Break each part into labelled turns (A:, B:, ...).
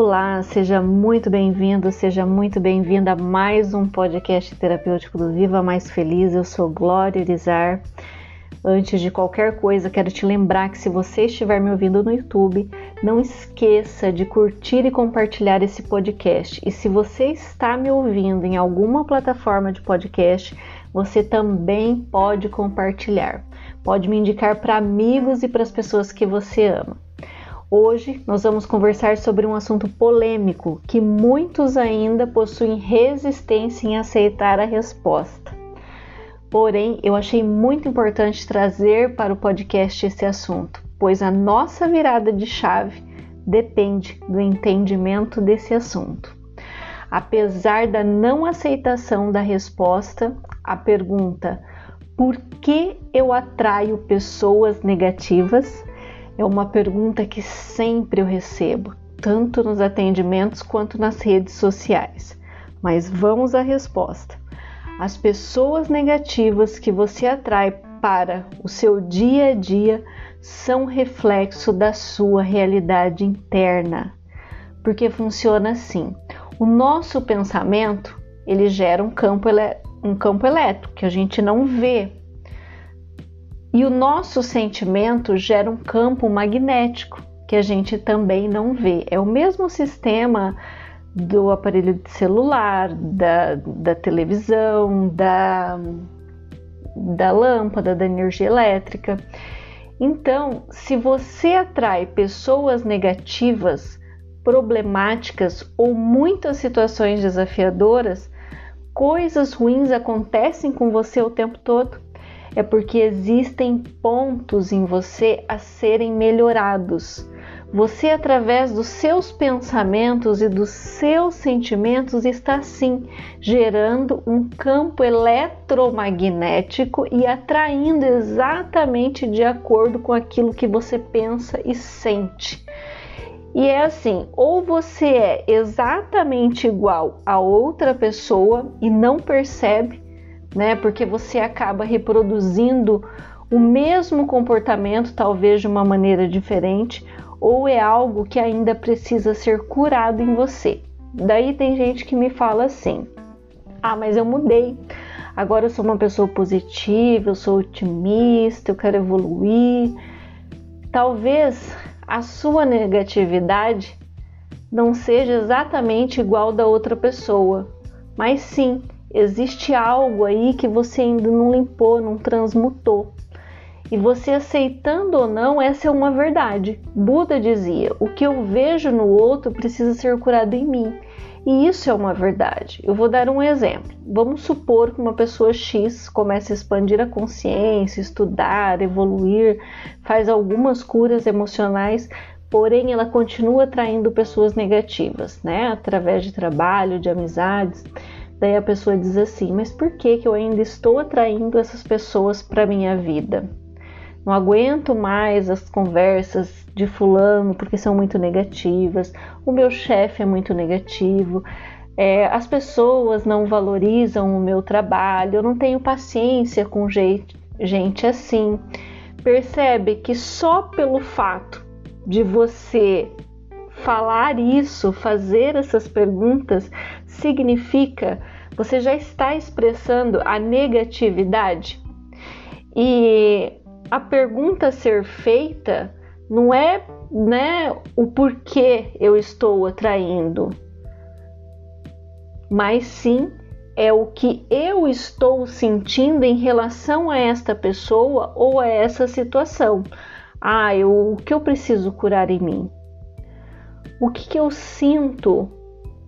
A: Olá, seja muito bem-vindo, seja muito bem-vinda a mais um podcast terapêutico do Viva Mais Feliz. Eu sou Glória Irizar. Antes de qualquer coisa, quero te lembrar que se você estiver me ouvindo no YouTube, não esqueça de curtir e compartilhar esse podcast. E se você está me ouvindo em alguma plataforma de podcast, você também pode compartilhar. Pode me indicar para amigos e para as pessoas que você ama. Hoje nós vamos conversar sobre um assunto polêmico que muitos ainda possuem resistência em aceitar a resposta. Porém, eu achei muito importante trazer para o podcast esse assunto, pois a nossa virada de chave depende do entendimento desse assunto. Apesar da não aceitação da resposta à pergunta por que eu atraio pessoas negativas, é uma pergunta que sempre eu recebo, tanto nos atendimentos quanto nas redes sociais. Mas vamos à resposta. As pessoas negativas que você atrai para o seu dia a dia são reflexo da sua realidade interna. Porque funciona assim: o nosso pensamento ele gera um campo, um campo elétrico que a gente não vê, e o nosso sentimento gera um campo magnético que a gente também não vê. É o mesmo sistema do aparelho de celular, da, da televisão, da, da lâmpada, da energia elétrica. Então, se você atrai pessoas negativas, problemáticas ou muitas situações desafiadoras, coisas ruins acontecem com você o tempo todo é porque existem pontos em você a serem melhorados. Você, através dos seus pensamentos e dos seus sentimentos, está sim gerando um campo eletromagnético e atraindo exatamente de acordo com aquilo que você pensa e sente. E é assim: ou você é exatamente igual a outra pessoa e não percebe, né? Porque você acaba reproduzindo o mesmo comportamento, talvez de uma maneira diferente, ou é algo que ainda precisa ser curado em você. Daí tem gente que me fala assim: "Ah, mas eu mudei. Agora eu sou uma pessoa positiva, eu sou otimista, eu quero evoluir". Talvez a sua negatividade não seja exatamente igual da outra pessoa, mas sim Existe algo aí que você ainda não limpou, não transmutou. E você aceitando ou não, essa é uma verdade. Buda dizia: o que eu vejo no outro precisa ser curado em mim. E isso é uma verdade. Eu vou dar um exemplo. Vamos supor que uma pessoa X comece a expandir a consciência, estudar, evoluir, faz algumas curas emocionais, porém ela continua atraindo pessoas negativas, né? Através de trabalho, de amizades. Daí a pessoa diz assim: Mas por que, que eu ainda estou atraindo essas pessoas para minha vida? Não aguento mais as conversas de Fulano porque são muito negativas, o meu chefe é muito negativo, é, as pessoas não valorizam o meu trabalho, eu não tenho paciência com gente, gente assim. Percebe que só pelo fato de você falar isso, fazer essas perguntas, significa você já está expressando a negatividade. E a pergunta a ser feita não é né, o porquê eu estou atraindo, mas sim é o que eu estou sentindo em relação a esta pessoa ou a essa situação. Ah, eu, o que eu preciso curar em mim? O que, que eu sinto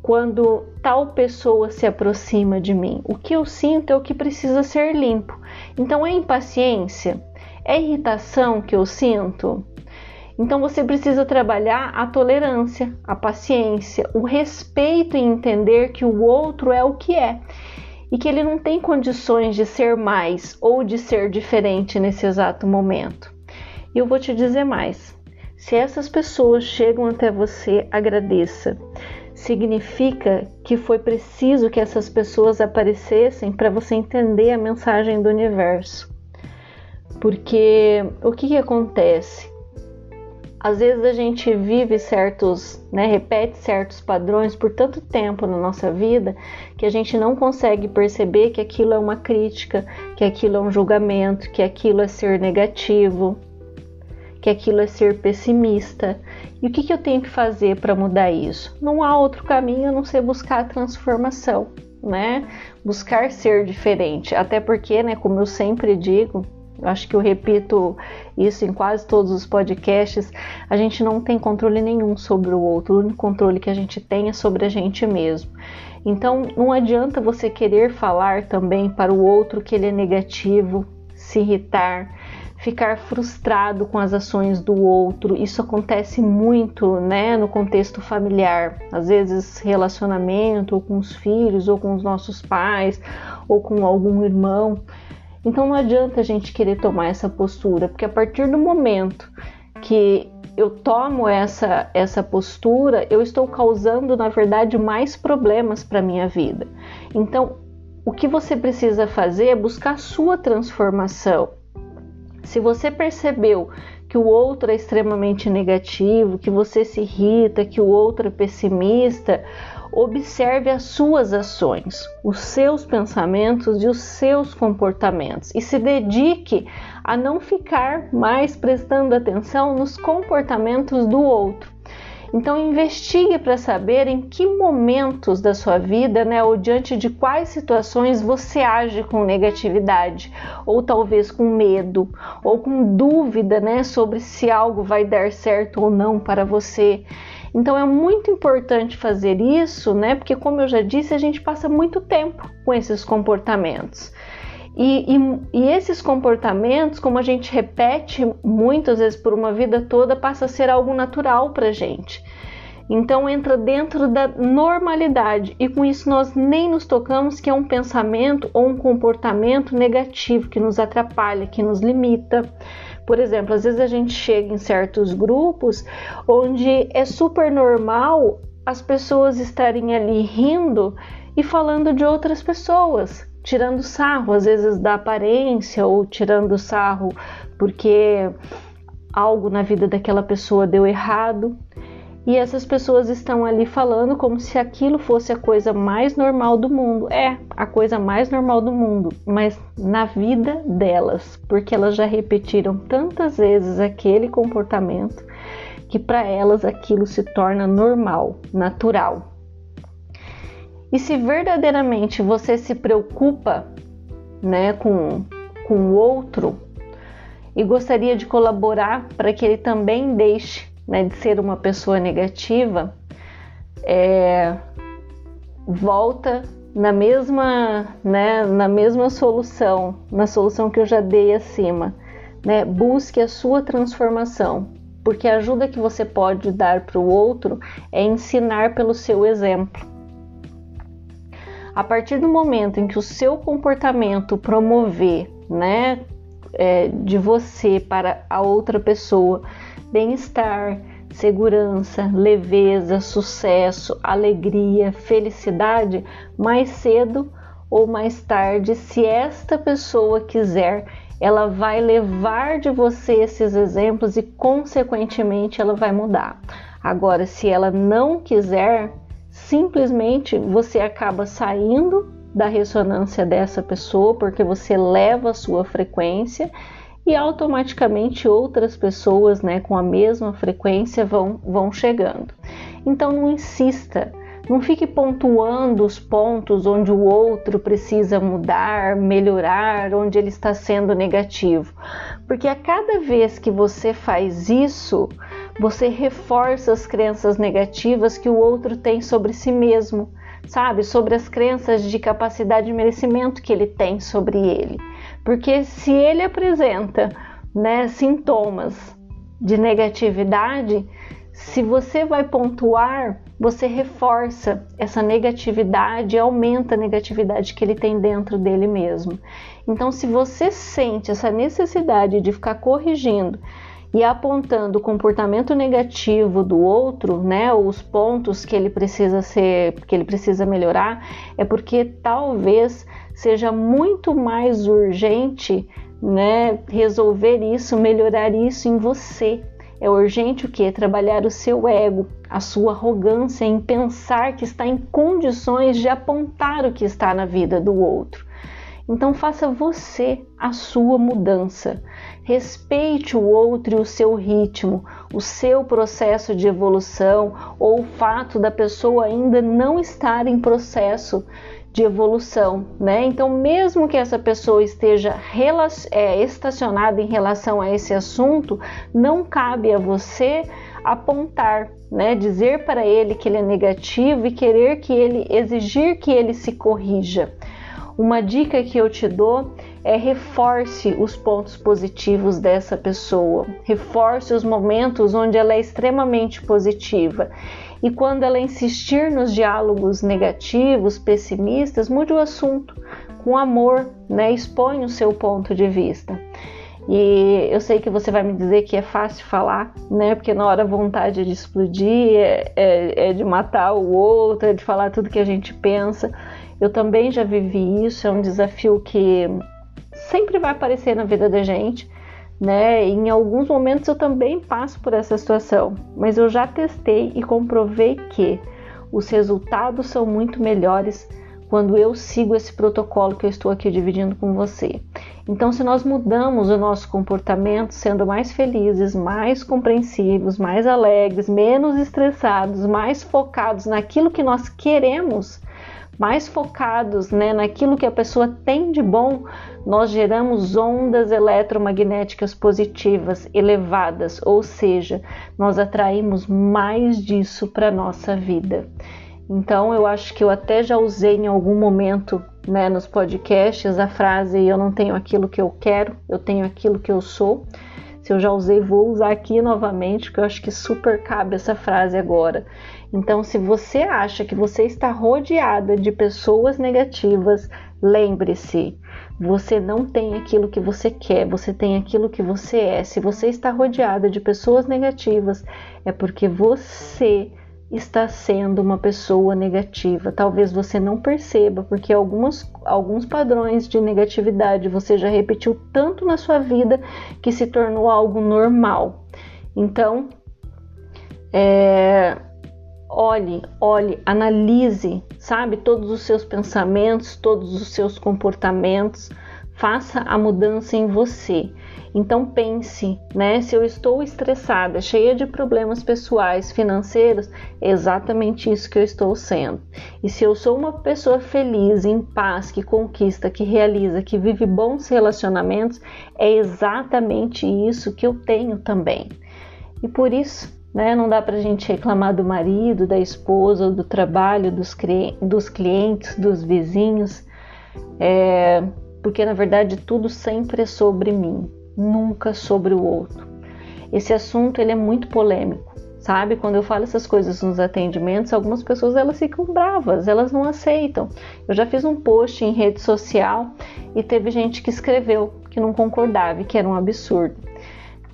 A: quando tal pessoa se aproxima de mim. O que eu sinto é o que precisa ser limpo. Então é impaciência? É irritação que eu sinto? Então você precisa trabalhar a tolerância, a paciência, o respeito e entender que o outro é o que é e que ele não tem condições de ser mais ou de ser diferente nesse exato momento. E eu vou te dizer mais: se essas pessoas chegam até você, agradeça significa que foi preciso que essas pessoas aparecessem para você entender a mensagem do universo. Porque o que, que acontece? às vezes a gente vive certos, né, repete certos padrões por tanto tempo na nossa vida que a gente não consegue perceber que aquilo é uma crítica, que aquilo é um julgamento, que aquilo é ser negativo, que aquilo é ser pessimista. E o que, que eu tenho que fazer para mudar isso? Não há outro caminho a não ser buscar a transformação, né? Buscar ser diferente. Até porque, né, como eu sempre digo, acho que eu repito isso em quase todos os podcasts, a gente não tem controle nenhum sobre o outro, o único controle que a gente tem é sobre a gente mesmo. Então não adianta você querer falar também para o outro que ele é negativo, se irritar, ficar frustrado com as ações do outro. Isso acontece muito, né, no contexto familiar. Às vezes relacionamento ou com os filhos ou com os nossos pais ou com algum irmão. Então não adianta a gente querer tomar essa postura, porque a partir do momento que eu tomo essa essa postura, eu estou causando, na verdade, mais problemas para minha vida. Então, o que você precisa fazer é buscar a sua transformação. Se você percebeu que o outro é extremamente negativo, que você se irrita, que o outro é pessimista, observe as suas ações, os seus pensamentos e os seus comportamentos e se dedique a não ficar mais prestando atenção nos comportamentos do outro. Então investigue para saber em que momentos da sua vida, né, ou diante de quais situações você age com negatividade, ou talvez com medo, ou com dúvida, né, sobre se algo vai dar certo ou não para você. Então é muito importante fazer isso, né? Porque, como eu já disse, a gente passa muito tempo com esses comportamentos. E, e, e, esses comportamentos, como a gente repete muitas vezes por uma vida toda, passa a ser algo natural para gente. Então entra dentro da normalidade e com isso nós nem nos tocamos que é um pensamento ou um comportamento negativo que nos atrapalha, que nos limita. Por exemplo, às vezes a gente chega em certos grupos onde é super normal as pessoas estarem ali rindo e falando de outras pessoas, tirando sarro, às vezes da aparência ou tirando sarro porque algo na vida daquela pessoa deu errado e essas pessoas estão ali falando como se aquilo fosse a coisa mais normal do mundo. É a coisa mais normal do mundo, mas na vida delas, porque elas já repetiram tantas vezes aquele comportamento que para elas aquilo se torna normal, natural. E se verdadeiramente você se preocupa, né, com com o outro e gostaria de colaborar para que ele também deixe né, de ser uma pessoa negativa, é, volta na mesma, né, na mesma solução, na solução que eu já dei acima. Né? Busque a sua transformação, porque a ajuda que você pode dar para o outro é ensinar pelo seu exemplo. A partir do momento em que o seu comportamento promover, né, é, de você para a outra pessoa bem-estar, segurança, leveza, sucesso, alegria, felicidade, mais cedo ou mais tarde, se esta pessoa quiser, ela vai levar de você esses exemplos e, consequentemente, ela vai mudar. Agora, se ela não quiser, simplesmente você acaba saindo da ressonância dessa pessoa porque você leva a sua frequência e automaticamente outras pessoas né, com a mesma frequência vão, vão chegando. Então não insista, não fique pontuando os pontos onde o outro precisa mudar, melhorar, onde ele está sendo negativo, porque a cada vez que você faz isso, você reforça as crenças negativas que o outro tem sobre si mesmo, sabe? Sobre as crenças de capacidade e merecimento que ele tem sobre ele. Porque se ele apresenta né, sintomas de negatividade, se você vai pontuar, você reforça essa negatividade, aumenta a negatividade que ele tem dentro dele mesmo. Então, se você sente essa necessidade de ficar corrigindo e apontando o comportamento negativo do outro, né, os pontos que ele precisa ser, que ele precisa melhorar, é porque talvez seja muito mais urgente, né, resolver isso, melhorar isso em você É urgente o que? Trabalhar o seu ego, a sua arrogância em pensar que está em condições de apontar o que está na vida do outro. Então faça você a sua mudança. Respeite o outro e o seu ritmo, o seu processo de evolução ou o fato da pessoa ainda não estar em processo de evolução, né? Então, mesmo que essa pessoa esteja é, estacionada em relação a esse assunto, não cabe a você apontar, né? Dizer para ele que ele é negativo e querer que ele exigir que ele se corrija. Uma dica que eu te dou é reforce os pontos positivos dessa pessoa, reforce os momentos onde ela é extremamente positiva. E quando ela insistir nos diálogos negativos, pessimistas, mude o assunto com amor, né? Expõe o seu ponto de vista. E eu sei que você vai me dizer que é fácil falar, né? Porque na hora a vontade de explodir é, é, é de matar o outro, é de falar tudo que a gente pensa. Eu também já vivi isso, é um desafio que sempre vai aparecer na vida da gente, né? Em alguns momentos eu também passo por essa situação, mas eu já testei e comprovei que os resultados são muito melhores quando eu sigo esse protocolo que eu estou aqui dividindo com você. Então, se nós mudamos o nosso comportamento, sendo mais felizes, mais compreensivos, mais alegres, menos estressados, mais focados naquilo que nós queremos, mais focados né, naquilo que a pessoa tem de bom, nós geramos ondas eletromagnéticas positivas elevadas, ou seja, nós atraímos mais disso para nossa vida. Então, eu acho que eu até já usei em algum momento né, nos podcasts a frase: Eu não tenho aquilo que eu quero, eu tenho aquilo que eu sou. Se eu já usei, vou usar aqui novamente, porque eu acho que super cabe essa frase agora. Então, se você acha que você está rodeada de pessoas negativas, lembre-se, você não tem aquilo que você quer, você tem aquilo que você é. Se você está rodeada de pessoas negativas, é porque você está sendo uma pessoa negativa. Talvez você não perceba, porque algumas, alguns padrões de negatividade você já repetiu tanto na sua vida que se tornou algo normal. Então, é, olhe, olhe, analise, sabe, todos os seus pensamentos, todos os seus comportamentos, faça a mudança em você. Então pense, né? Se eu estou estressada, cheia de problemas pessoais, financeiros, é exatamente isso que eu estou sendo. E se eu sou uma pessoa feliz, em paz, que conquista, que realiza, que vive bons relacionamentos, é exatamente isso que eu tenho também. E por isso né? Não dá para a gente reclamar do marido, da esposa, do trabalho, dos, dos clientes, dos vizinhos, é, porque na verdade tudo sempre é sobre mim, nunca sobre o outro. Esse assunto ele é muito polêmico, sabe? Quando eu falo essas coisas nos atendimentos, algumas pessoas elas ficam bravas, elas não aceitam. Eu já fiz um post em rede social e teve gente que escreveu que não concordava que era um absurdo.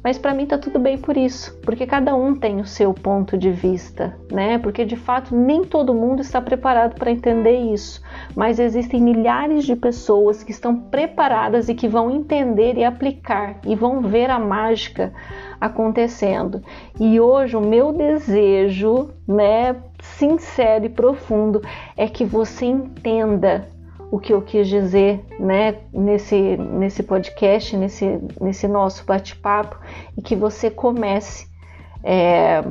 A: Mas para mim tá tudo bem por isso, porque cada um tem o seu ponto de vista, né? Porque de fato nem todo mundo está preparado para entender isso, mas existem milhares de pessoas que estão preparadas e que vão entender e aplicar e vão ver a mágica acontecendo. E hoje o meu desejo, né, sincero e profundo é que você entenda o que eu quis dizer né, nesse, nesse podcast, nesse, nesse nosso bate-papo, e que você comece é,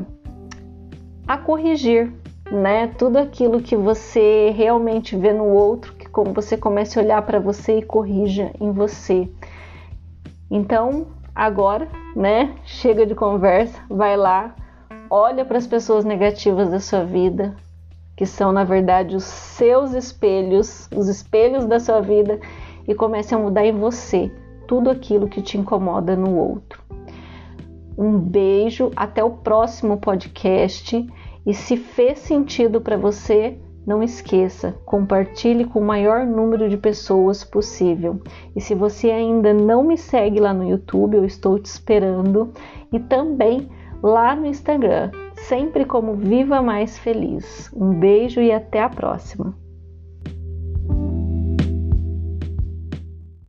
A: a corrigir né, tudo aquilo que você realmente vê no outro, que como você comece a olhar para você e corrija em você. Então, agora, né, chega de conversa, vai lá, olha para as pessoas negativas da sua vida, que são na verdade os seus espelhos, os espelhos da sua vida, e comece a mudar em você tudo aquilo que te incomoda no outro. Um beijo, até o próximo podcast. E se fez sentido para você, não esqueça, compartilhe com o maior número de pessoas possível. E se você ainda não me segue lá no YouTube, eu estou te esperando. E também lá no Instagram, sempre como Viva Mais Feliz. Um beijo e até a próxima!